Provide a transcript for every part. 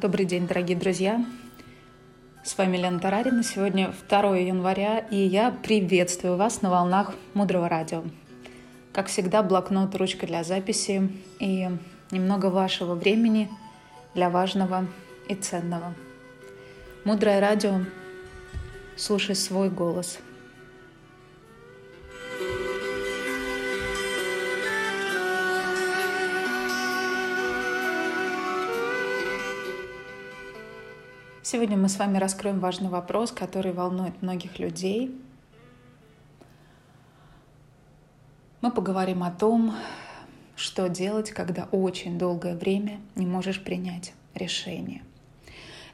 Добрый день, дорогие друзья! С вами Лена Тарарина. Сегодня 2 января, и я приветствую вас на волнах Мудрого радио. Как всегда, блокнот, ручка для записи и немного вашего времени для важного и ценного. Мудрое радио. Слушай свой голос – Сегодня мы с вами раскроем важный вопрос, который волнует многих людей. Мы поговорим о том, что делать, когда очень долгое время не можешь принять решение.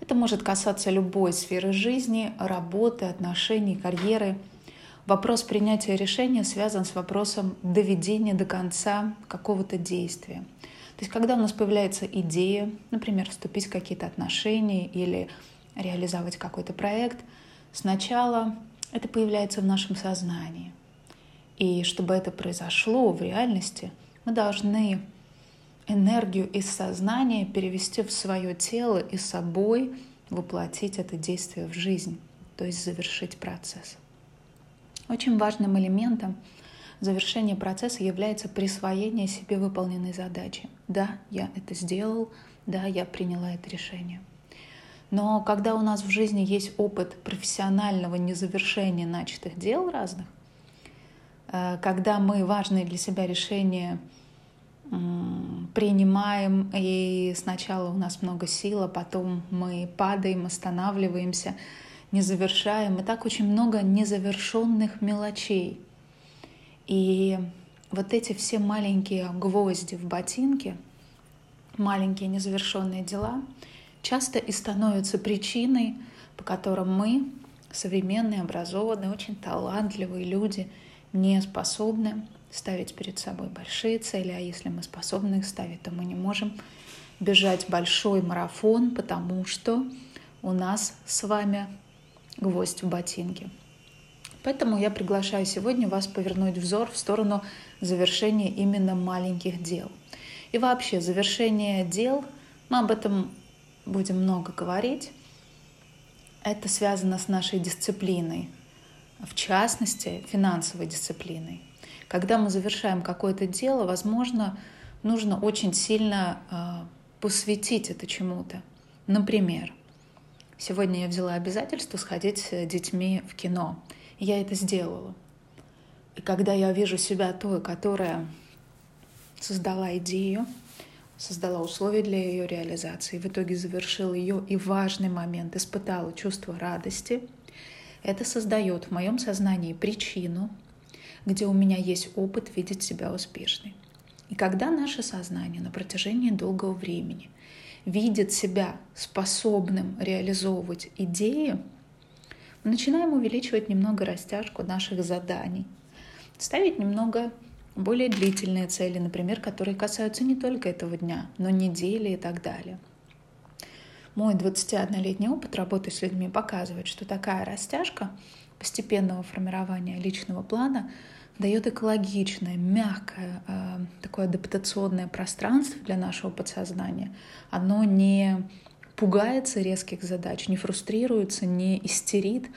Это может касаться любой сферы жизни, работы, отношений, карьеры. Вопрос принятия решения связан с вопросом доведения до конца какого-то действия. То есть когда у нас появляется идея, например, вступить в какие-то отношения или реализовать какой-то проект, сначала это появляется в нашем сознании. И чтобы это произошло в реальности, мы должны энергию из сознания перевести в свое тело и собой воплотить это действие в жизнь, то есть завершить процесс. Очень важным элементом завершения процесса является присвоение себе выполненной задачи. Да, я это сделал, да, я приняла это решение. Но когда у нас в жизни есть опыт профессионального незавершения начатых дел разных, э, когда мы важные для себя решения принимаем, и сначала у нас много сил, а потом мы падаем, останавливаемся, не завершаем. И так очень много незавершенных мелочей. И вот эти все маленькие гвозди в ботинке, маленькие незавершенные дела — часто и становятся причиной, по которым мы, современные, образованные, очень талантливые люди, не способны ставить перед собой большие цели, а если мы способны их ставить, то мы не можем бежать большой марафон, потому что у нас с вами гвоздь в ботинке. Поэтому я приглашаю сегодня вас повернуть взор в сторону завершения именно маленьких дел. И вообще завершение дел, мы об этом будем много говорить. Это связано с нашей дисциплиной, в частности, финансовой дисциплиной. Когда мы завершаем какое-то дело, возможно, нужно очень сильно э, посвятить это чему-то. Например, сегодня я взяла обязательство сходить с детьми в кино. Я это сделала. И когда я вижу себя той, которая создала идею, создала условия для ее реализации, в итоге завершил ее и важный момент, испытала чувство радости, это создает в моем сознании причину, где у меня есть опыт видеть себя успешной. И когда наше сознание на протяжении долгого времени видит себя способным реализовывать идеи, начинаем увеличивать немного растяжку наших заданий, ставить немного более длительные цели, например, которые касаются не только этого дня, но недели и так далее. Мой 21-летний опыт работы с людьми показывает, что такая растяжка постепенного формирования личного плана дает экологичное, мягкое, э, такое адаптационное пространство для нашего подсознания. Оно не пугается резких задач, не фрустрируется, не истерит,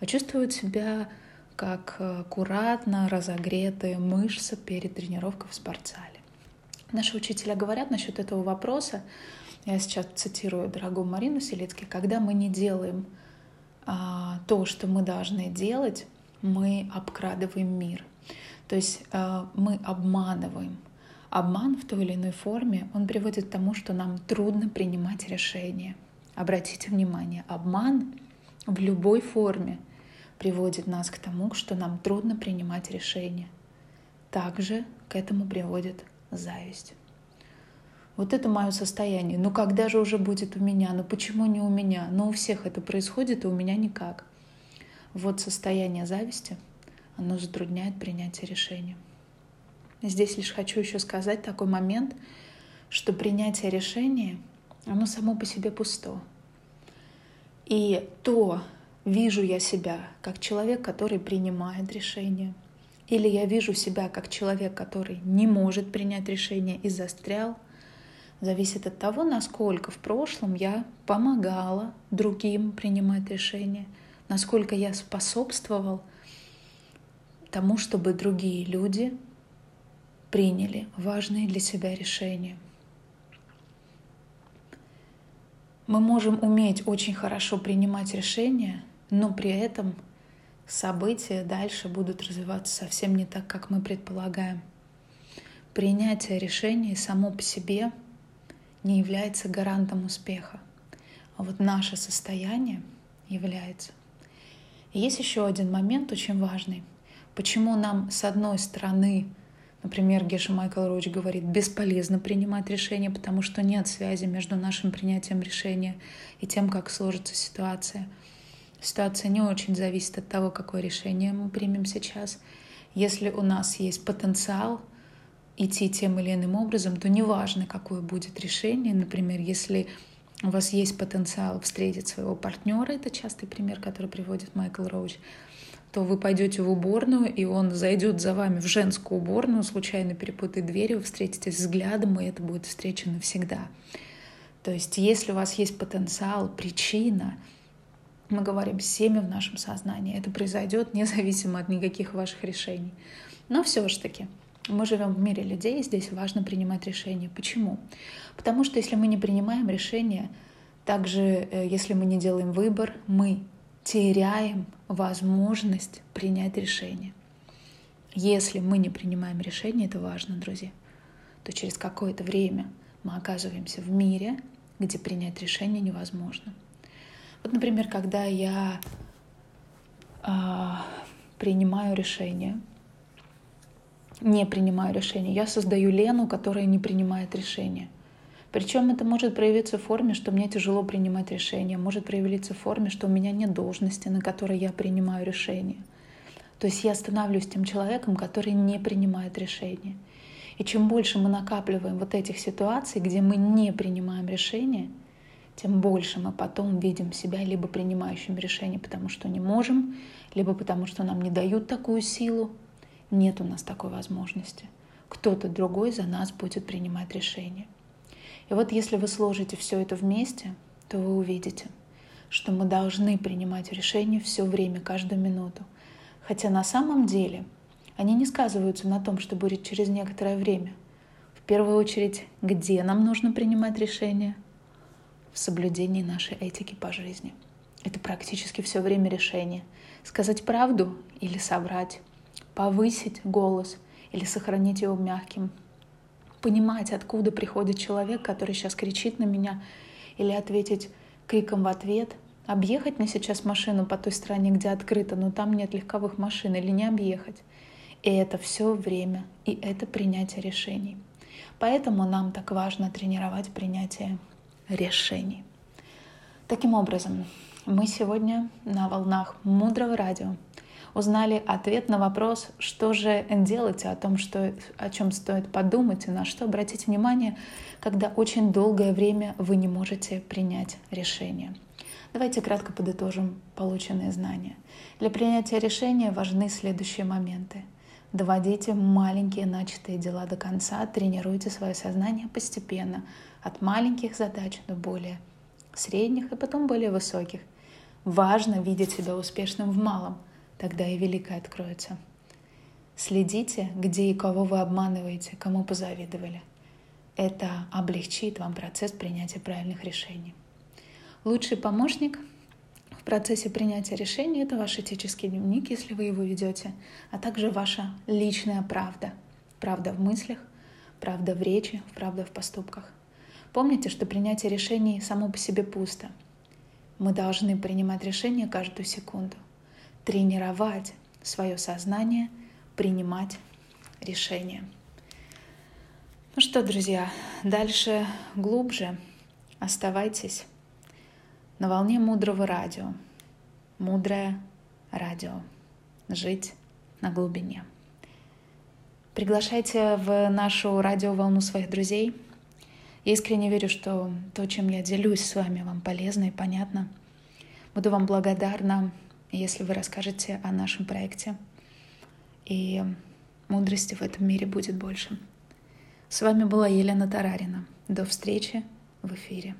а чувствует себя как аккуратно разогретые мышцы перед тренировкой в спортзале. Наши учителя говорят насчет этого вопроса, я сейчас цитирую дорогую Марину Селицки, когда мы не делаем а, то, что мы должны делать, мы обкрадываем мир. То есть а, мы обманываем. Обман в той или иной форме, он приводит к тому, что нам трудно принимать решения. Обратите внимание, обман в любой форме — приводит нас к тому, что нам трудно принимать решения. Также к этому приводит зависть. Вот это мое состояние. Ну когда же уже будет у меня? Ну почему не у меня? Ну у всех это происходит, и у меня никак. Вот состояние зависти, оно затрудняет принятие решения. Здесь лишь хочу еще сказать такой момент, что принятие решения, оно само по себе пусто. И то, Вижу я себя как человек, который принимает решение. Или я вижу себя как человек, который не может принять решение и застрял. зависит от того, насколько в прошлом я помогала другим принимать решения, насколько я способствовал тому, чтобы другие люди приняли важные для себя решения. Мы можем уметь очень хорошо принимать решения, но при этом события дальше будут развиваться совсем не так, как мы предполагаем. Принятие решений само по себе не является гарантом успеха, а вот наше состояние является. И есть еще один момент очень важный. Почему нам, с одной стороны, Например, Геша Майкл Роуч говорит, бесполезно принимать решения, потому что нет связи между нашим принятием решения и тем, как сложится ситуация. Ситуация не очень зависит от того, какое решение мы примем сейчас. Если у нас есть потенциал идти тем или иным образом, то неважно, какое будет решение. Например, если у вас есть потенциал встретить своего партнера, это частый пример, который приводит Майкл Роуч, то вы пойдете в уборную, и он зайдет за вами в женскую уборную, случайно перепутает дверь, вы встретитесь взглядом, и это будет встреча навсегда. То есть если у вас есть потенциал, причина, мы говорим семя в нашем сознании, это произойдет независимо от никаких ваших решений. Но все же таки, мы живем в мире людей, и здесь важно принимать решения. Почему? Потому что если мы не принимаем решения, также э, если мы не делаем выбор, мы теряем возможность принять решение. Если мы не принимаем решение, это важно, друзья, то через какое-то время мы оказываемся в мире, где принять решение невозможно. Вот, например, когда я э, принимаю решение, не принимаю решение, я создаю Лену, которая не принимает решение. Причем это может проявиться в форме, что мне тяжело принимать решения, может проявиться в форме, что у меня нет должности, на которой я принимаю решения. То есть я становлюсь тем человеком, который не принимает решения. И чем больше мы накапливаем вот этих ситуаций, где мы не принимаем решения, тем больше мы потом видим себя либо принимающим решения, потому что не можем, либо потому что нам не дают такую силу. Нет у нас такой возможности. Кто-то другой за нас будет принимать решения. И вот если вы сложите все это вместе, то вы увидите, что мы должны принимать решения все время, каждую минуту. Хотя на самом деле они не сказываются на том, что будет через некоторое время. В первую очередь, где нам нужно принимать решения? В соблюдении нашей этики по жизни. Это практически все время решение. Сказать правду или соврать, повысить голос или сохранить его мягким – понимать, откуда приходит человек, который сейчас кричит на меня, или ответить криком в ответ, объехать мне сейчас машину по той стороне, где открыто, но там нет легковых машин, или не объехать. И это все время, и это принятие решений. Поэтому нам так важно тренировать принятие решений. Таким образом, мы сегодня на волнах мудрого радио узнали ответ на вопрос, что же делать, о том, что, о чем стоит подумать и на что обратить внимание, когда очень долгое время вы не можете принять решение. Давайте кратко подытожим полученные знания. Для принятия решения важны следующие моменты. Доводите маленькие начатые дела до конца, тренируйте свое сознание постепенно, от маленьких задач до более средних и потом более высоких. Важно видеть себя успешным в малом – тогда и великое откроется. Следите, где и кого вы обманываете, кому позавидовали. Это облегчит вам процесс принятия правильных решений. Лучший помощник в процессе принятия решений — это ваш этический дневник, если вы его ведете, а также ваша личная правда. Правда в мыслях, правда в речи, правда в поступках. Помните, что принятие решений само по себе пусто. Мы должны принимать решения каждую секунду тренировать свое сознание, принимать решения. Ну что, друзья, дальше глубже оставайтесь на волне мудрого радио. Мудрое радио. Жить на глубине. Приглашайте в нашу радиоволну своих друзей. Я искренне верю, что то, чем я делюсь с вами, вам полезно и понятно. Буду вам благодарна если вы расскажете о нашем проекте. И мудрости в этом мире будет больше. С вами была Елена Тарарина. До встречи в эфире.